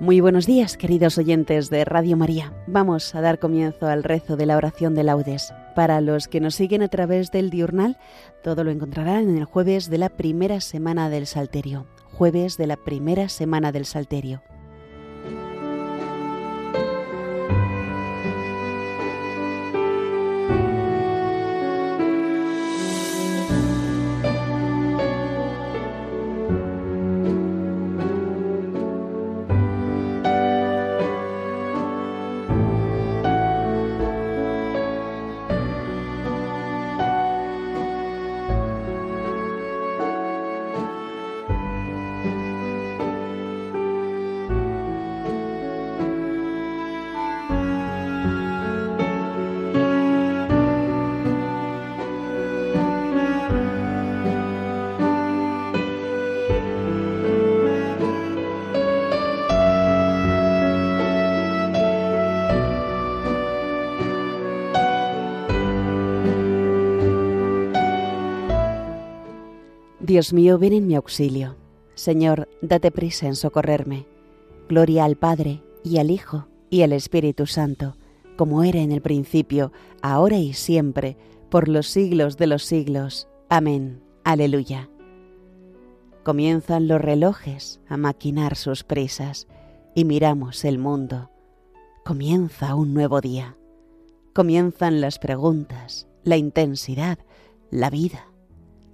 Muy buenos días, queridos oyentes de Radio María. Vamos a dar comienzo al rezo de la oración de laudes. Para los que nos siguen a través del diurnal, todo lo encontrarán en el jueves de la primera semana del Salterio. Jueves de la primera semana del Salterio. Dios mío, ven en mi auxilio. Señor, date prisa en socorrerme. Gloria al Padre, y al Hijo, y al Espíritu Santo, como era en el principio, ahora y siempre, por los siglos de los siglos. Amén. Aleluya. Comienzan los relojes a maquinar sus prisas, y miramos el mundo. Comienza un nuevo día. Comienzan las preguntas, la intensidad, la vida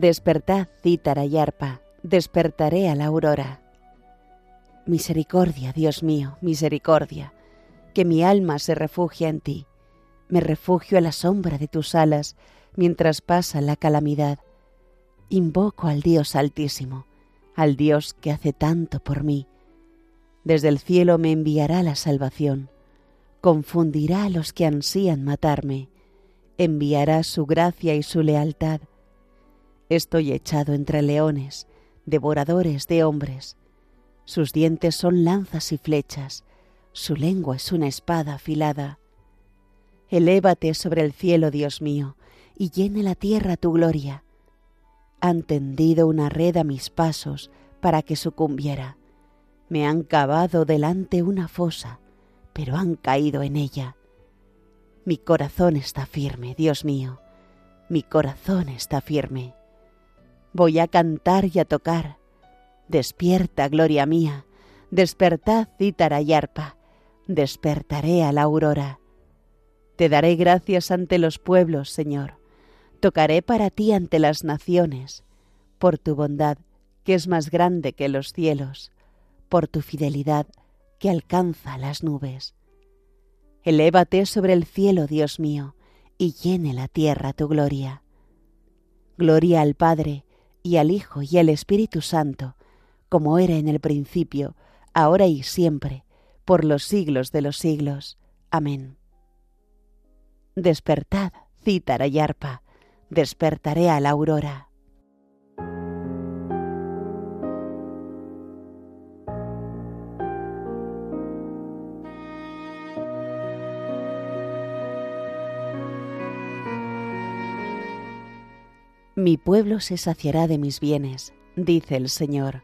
Despertad, cítara y arpa, despertaré a la aurora. Misericordia, Dios mío, misericordia, que mi alma se refugia en ti. Me refugio a la sombra de tus alas mientras pasa la calamidad. Invoco al Dios altísimo, al Dios que hace tanto por mí. Desde el cielo me enviará la salvación, confundirá a los que ansían matarme, enviará su gracia y su lealtad Estoy echado entre leones, devoradores de hombres. Sus dientes son lanzas y flechas, su lengua es una espada afilada. Elévate sobre el cielo, Dios mío, y llene la tierra tu gloria. Han tendido una red a mis pasos para que sucumbiera. Me han cavado delante una fosa, pero han caído en ella. Mi corazón está firme, Dios mío, mi corazón está firme. Voy a cantar y a tocar. Despierta, gloria mía, despertad cítara y arpa, despertaré a la aurora. Te daré gracias ante los pueblos, Señor. Tocaré para ti ante las naciones, por tu bondad, que es más grande que los cielos, por tu fidelidad, que alcanza las nubes. Elévate sobre el cielo, Dios mío, y llene la tierra tu gloria. Gloria al Padre, y al Hijo y al Espíritu Santo, como era en el principio, ahora y siempre, por los siglos de los siglos. Amén. Despertad, cítara y arpa, despertaré a la aurora. Mi pueblo se saciará de mis bienes, dice el Señor.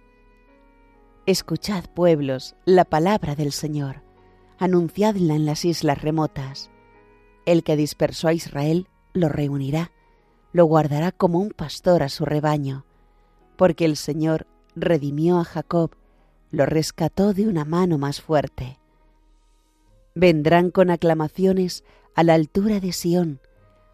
Escuchad, pueblos, la palabra del Señor, anunciadla en las islas remotas. El que dispersó a Israel lo reunirá, lo guardará como un pastor a su rebaño, porque el Señor redimió a Jacob, lo rescató de una mano más fuerte. Vendrán con aclamaciones a la altura de Sión,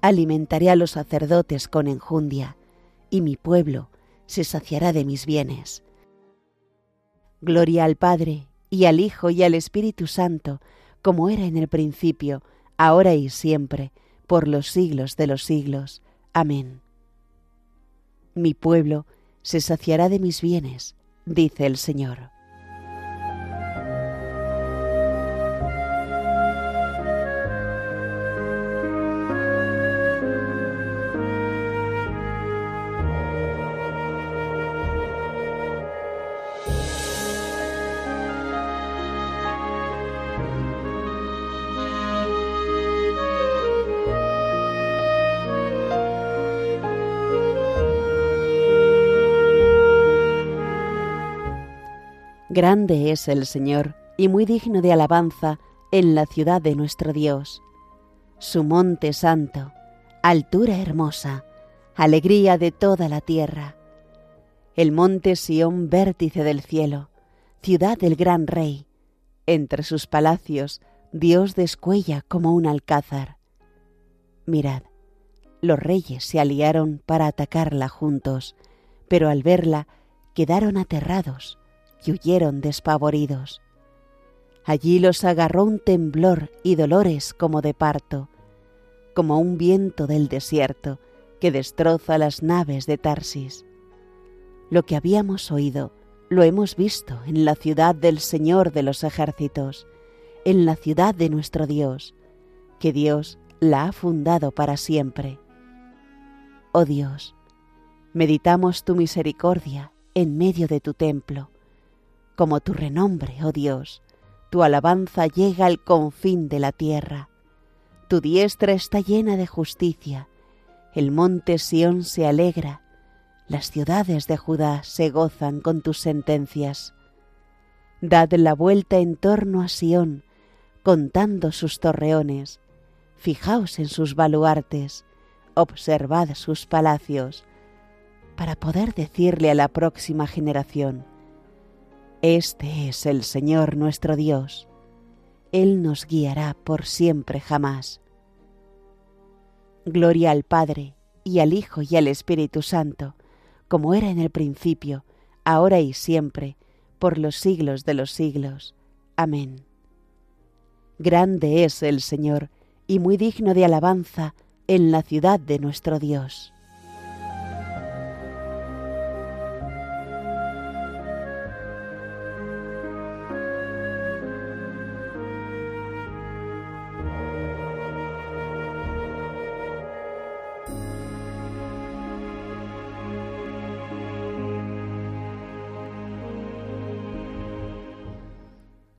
alimentaré a los sacerdotes con enjundia, y mi pueblo se saciará de mis bienes. Gloria al Padre, y al Hijo, y al Espíritu Santo, como era en el principio, ahora y siempre, por los siglos de los siglos. Amén. Mi pueblo se saciará de mis bienes, dice el Señor. Grande es el Señor y muy digno de alabanza en la ciudad de nuestro Dios. Su monte santo, altura hermosa, alegría de toda la tierra. El monte Sión vértice del cielo, ciudad del gran rey. Entre sus palacios Dios descuella como un alcázar. Mirad, los reyes se aliaron para atacarla juntos, pero al verla quedaron aterrados y huyeron despavoridos. Allí los agarró un temblor y dolores como de parto, como un viento del desierto que destroza las naves de Tarsis. Lo que habíamos oído lo hemos visto en la ciudad del Señor de los ejércitos, en la ciudad de nuestro Dios, que Dios la ha fundado para siempre. Oh Dios, meditamos tu misericordia en medio de tu templo como tu renombre, oh Dios, tu alabanza llega al confín de la tierra. Tu diestra está llena de justicia, el monte Sión se alegra, las ciudades de Judá se gozan con tus sentencias. Dad la vuelta en torno a Sión, contando sus torreones, fijaos en sus baluartes, observad sus palacios, para poder decirle a la próxima generación, este es el Señor nuestro Dios. Él nos guiará por siempre jamás. Gloria al Padre, y al Hijo, y al Espíritu Santo, como era en el principio, ahora y siempre, por los siglos de los siglos. Amén. Grande es el Señor, y muy digno de alabanza en la ciudad de nuestro Dios.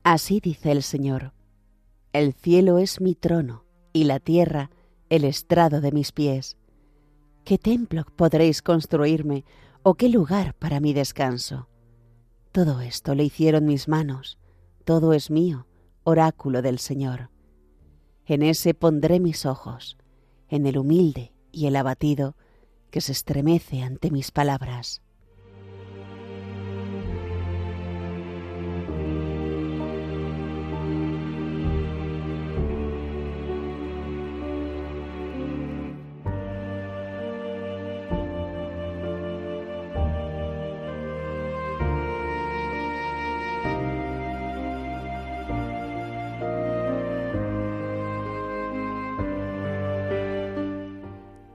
Así dice el Señor, el cielo es mi trono y la tierra el estrado de mis pies. ¿Qué templo podréis construirme o qué lugar para mi descanso? Todo esto le hicieron mis manos, todo es mío, oráculo del Señor. En ese pondré mis ojos, en el humilde y el abatido, que se estremece ante mis palabras.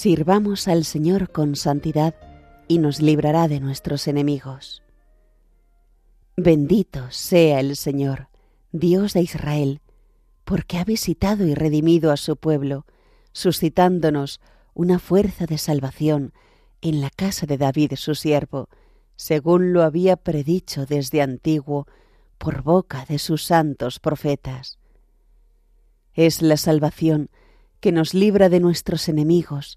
Sirvamos al Señor con santidad y nos librará de nuestros enemigos. Bendito sea el Señor, Dios de Israel, porque ha visitado y redimido a su pueblo, suscitándonos una fuerza de salvación en la casa de David su siervo, según lo había predicho desde antiguo por boca de sus santos profetas. Es la salvación que nos libra de nuestros enemigos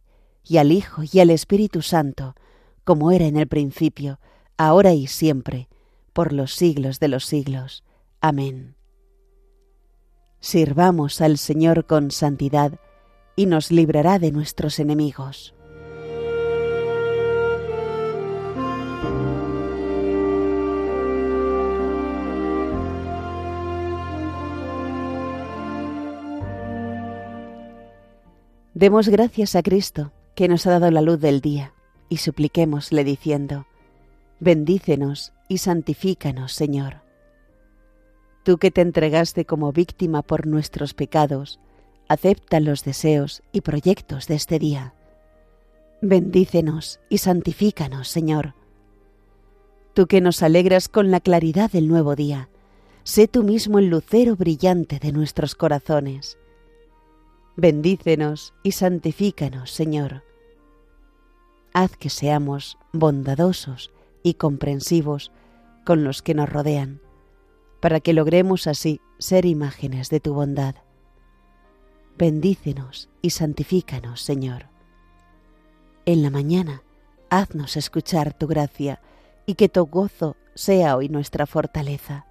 y al Hijo, y al Espíritu Santo, como era en el principio, ahora y siempre, por los siglos de los siglos. Amén. Sirvamos al Señor con santidad, y nos librará de nuestros enemigos. Demos gracias a Cristo, que nos ha dado la luz del día, y supliquémosle diciendo, Bendícenos y santifícanos, Señor. Tú que te entregaste como víctima por nuestros pecados, acepta los deseos y proyectos de este día. Bendícenos y santifícanos, Señor. Tú que nos alegras con la claridad del nuevo día, sé tú mismo el lucero brillante de nuestros corazones Bendícenos y santifícanos, Señor. Haz que seamos bondadosos y comprensivos con los que nos rodean, para que logremos así ser imágenes de tu bondad. Bendícenos y santifícanos, Señor. En la mañana, haznos escuchar tu gracia y que tu gozo sea hoy nuestra fortaleza.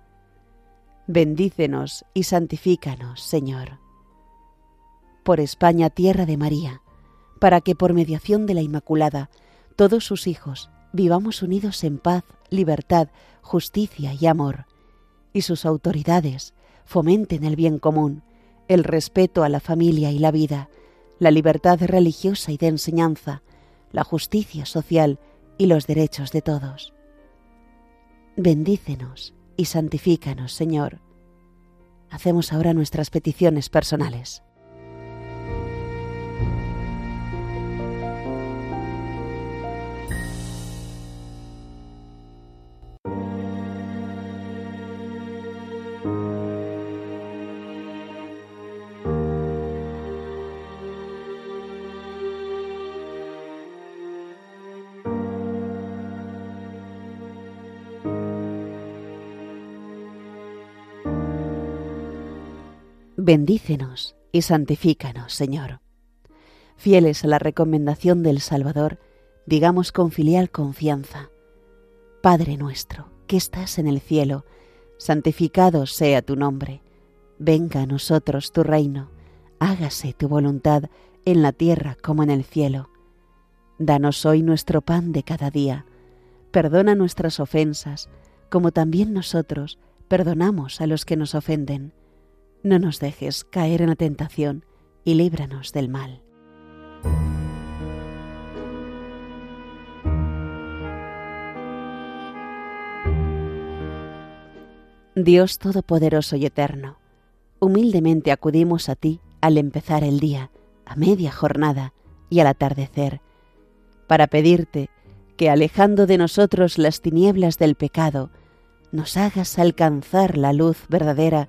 Bendícenos y santifícanos, Señor por España, tierra de María, para que por mediación de la Inmaculada todos sus hijos vivamos unidos en paz, libertad, justicia y amor, y sus autoridades fomenten el bien común, el respeto a la familia y la vida, la libertad religiosa y de enseñanza, la justicia social y los derechos de todos. Bendícenos y santifícanos, Señor. Hacemos ahora nuestras peticiones personales. Bendícenos y santifícanos, Señor. Fieles a la recomendación del Salvador, digamos con filial confianza, Padre nuestro, que estás en el cielo, santificado sea tu nombre, venga a nosotros tu reino, hágase tu voluntad en la tierra como en el cielo. Danos hoy nuestro pan de cada día, perdona nuestras ofensas, como también nosotros perdonamos a los que nos ofenden no nos dejes caer en la tentación y líbranos del mal. Dios Todopoderoso y Eterno, humildemente acudimos a ti al empezar el día, a media jornada y al atardecer, para pedirte que alejando de nosotros las tinieblas del pecado, nos hagas alcanzar la luz verdadera